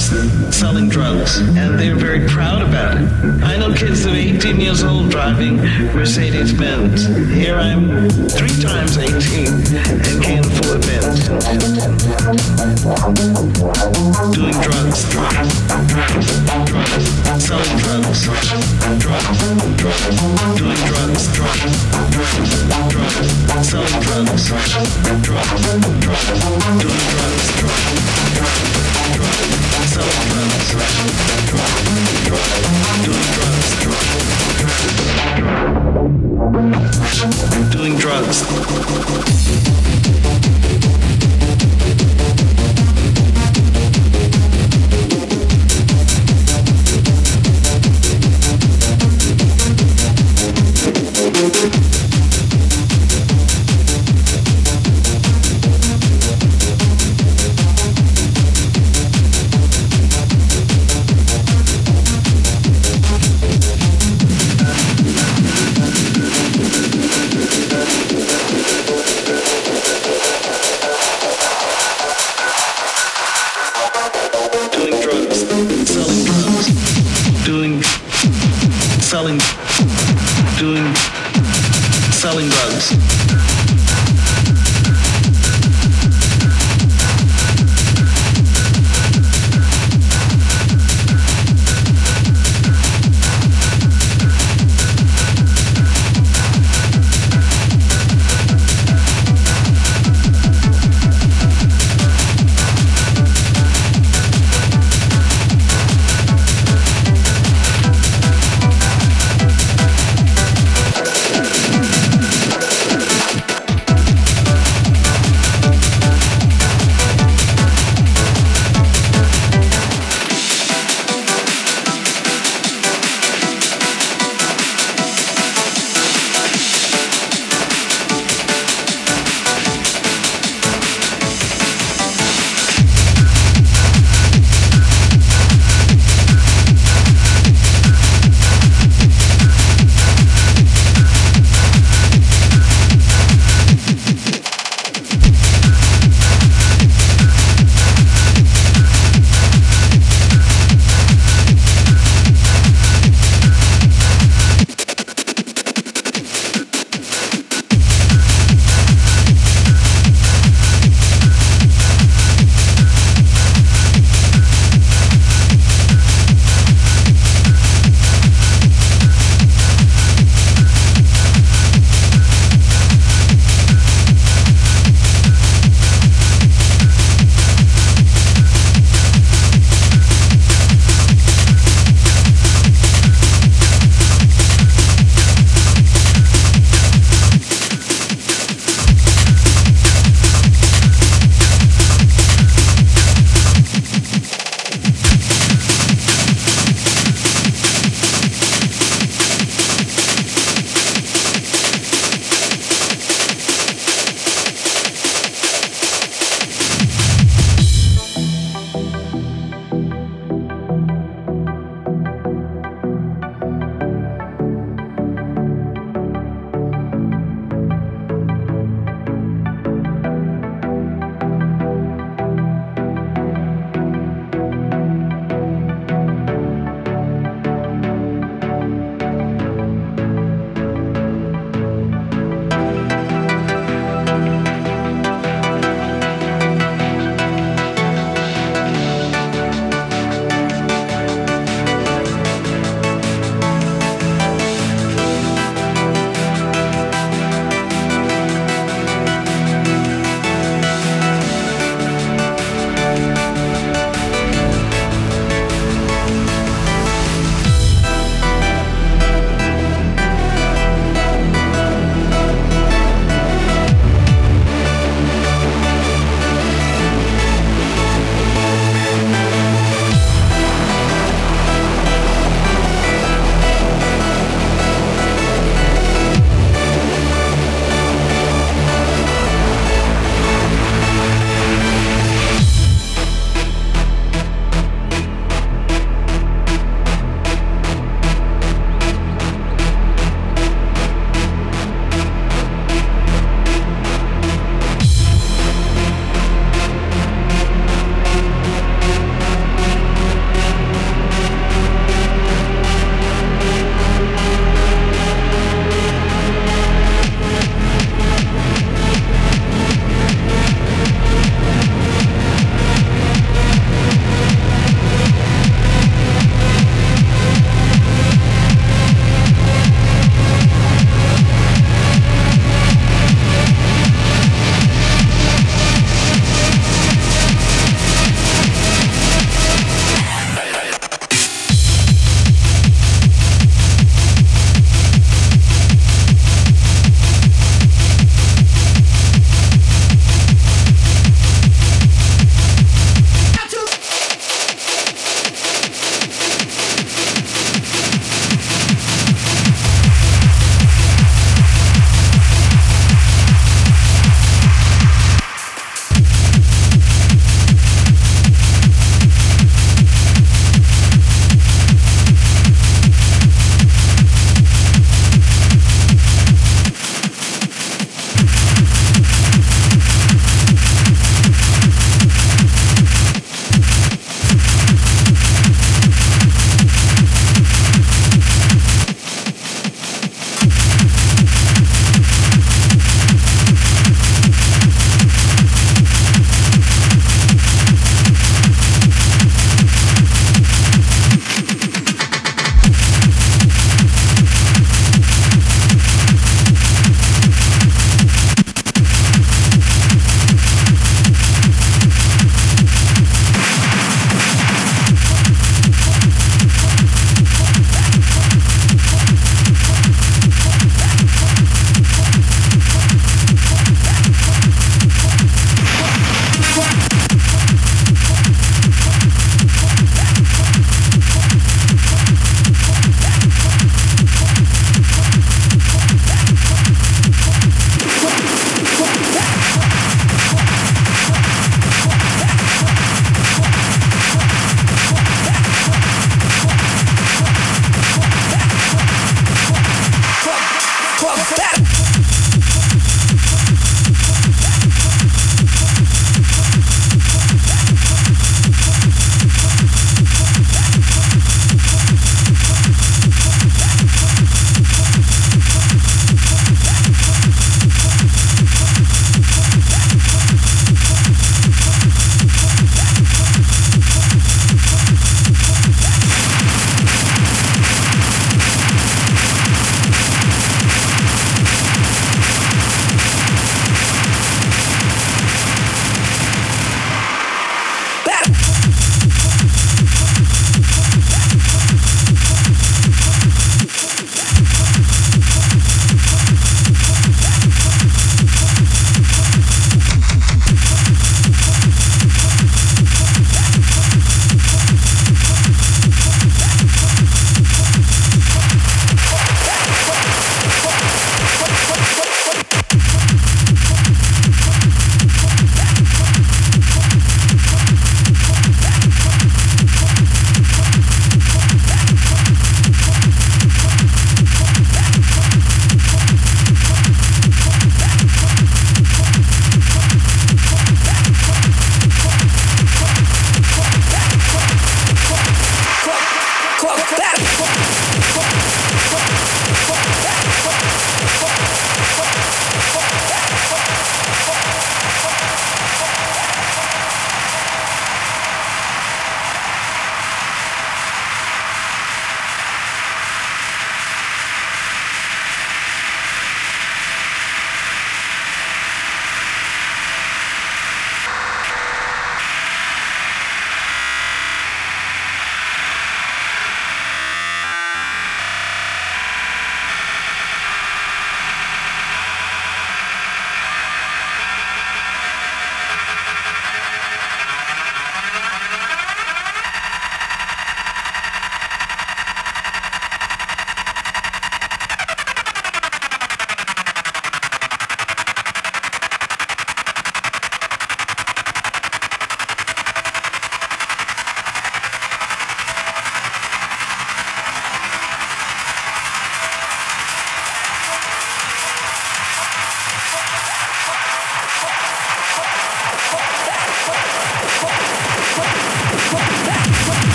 selling drugs, and they're very proud about it. I know kids that are 18 years old driving Mercedes Benz. Here I'm three times 18 and can't afford Benz. Doing drugs, drugs, doing drugs,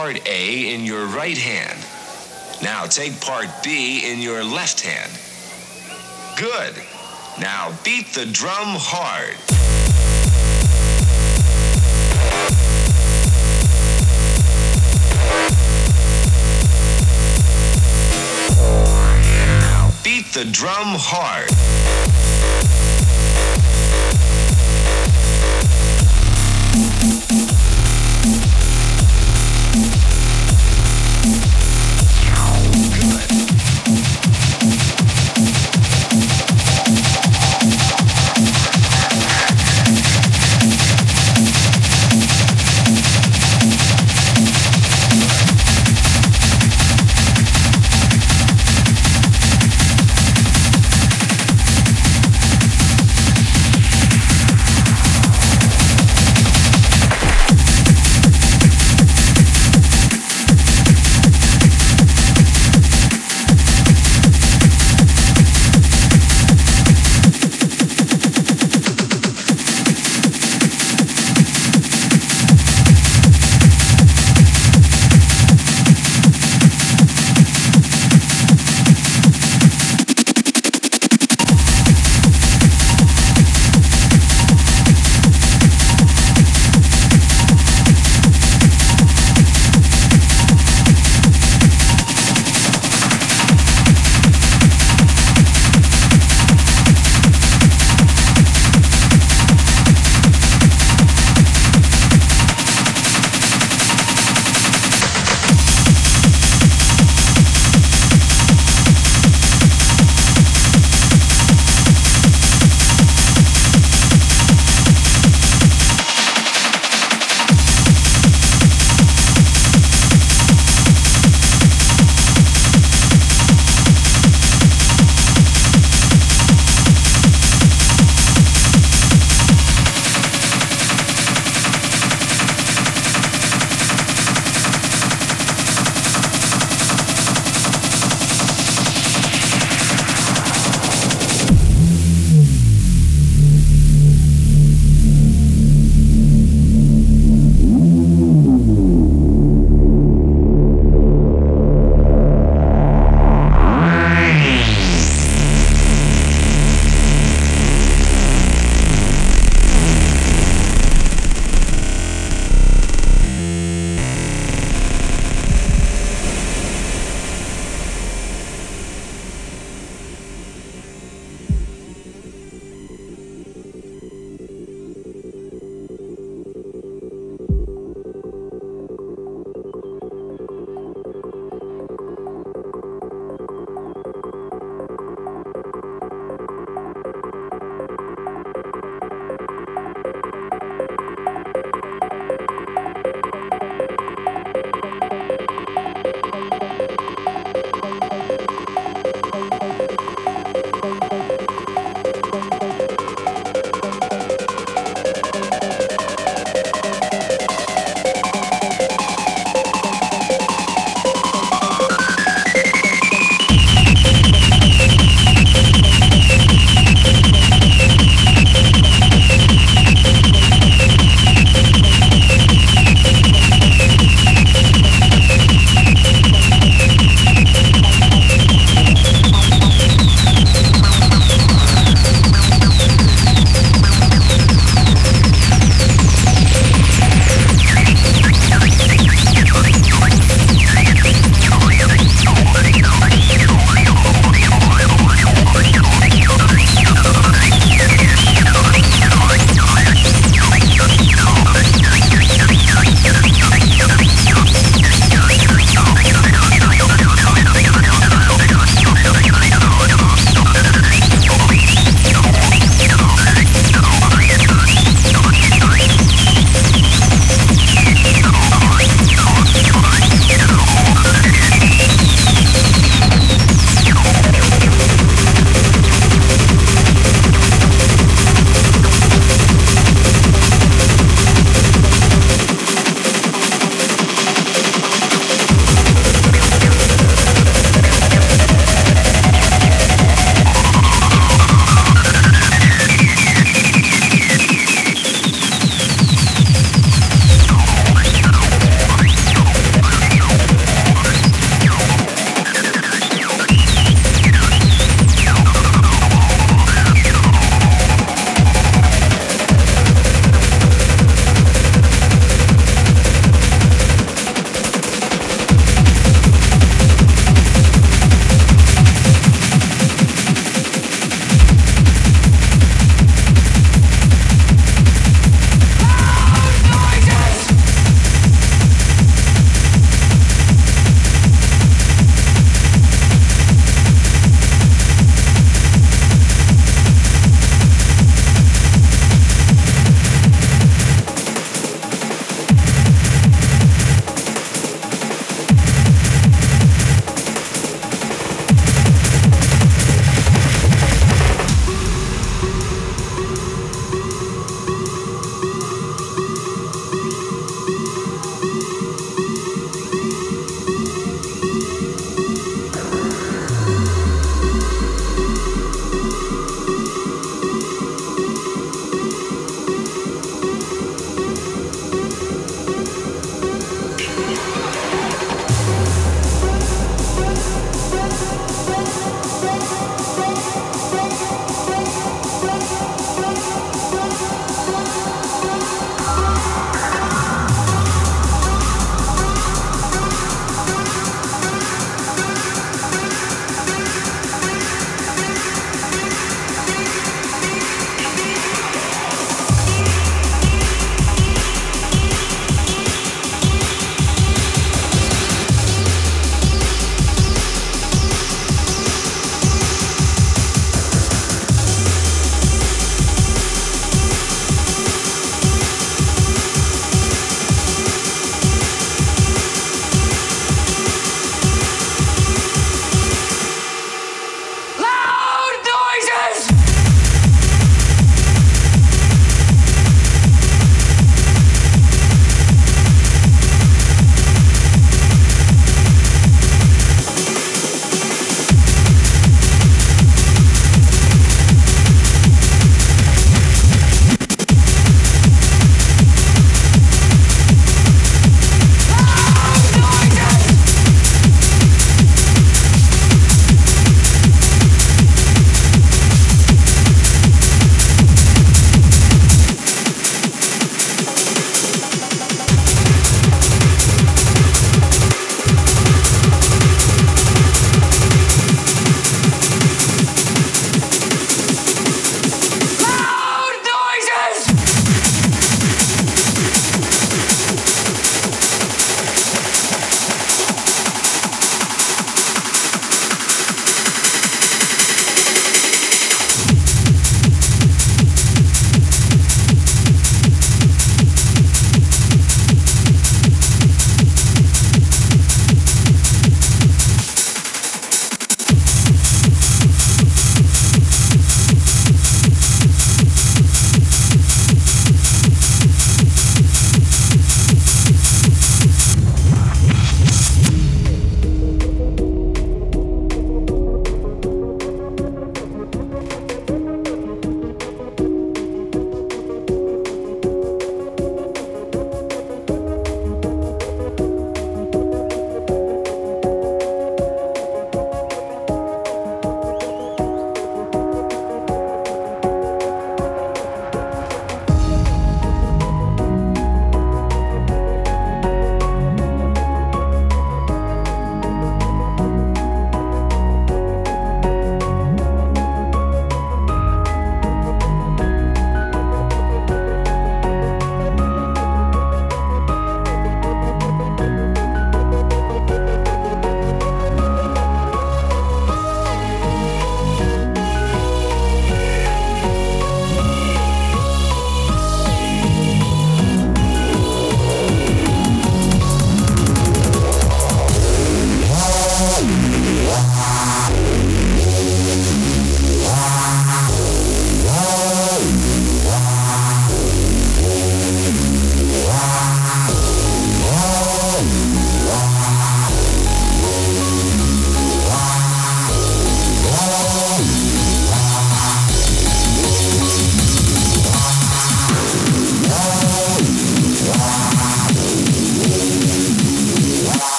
part A in your right hand. Now take part B in your left hand. Good. Now beat the drum hard. Now beat the drum hard.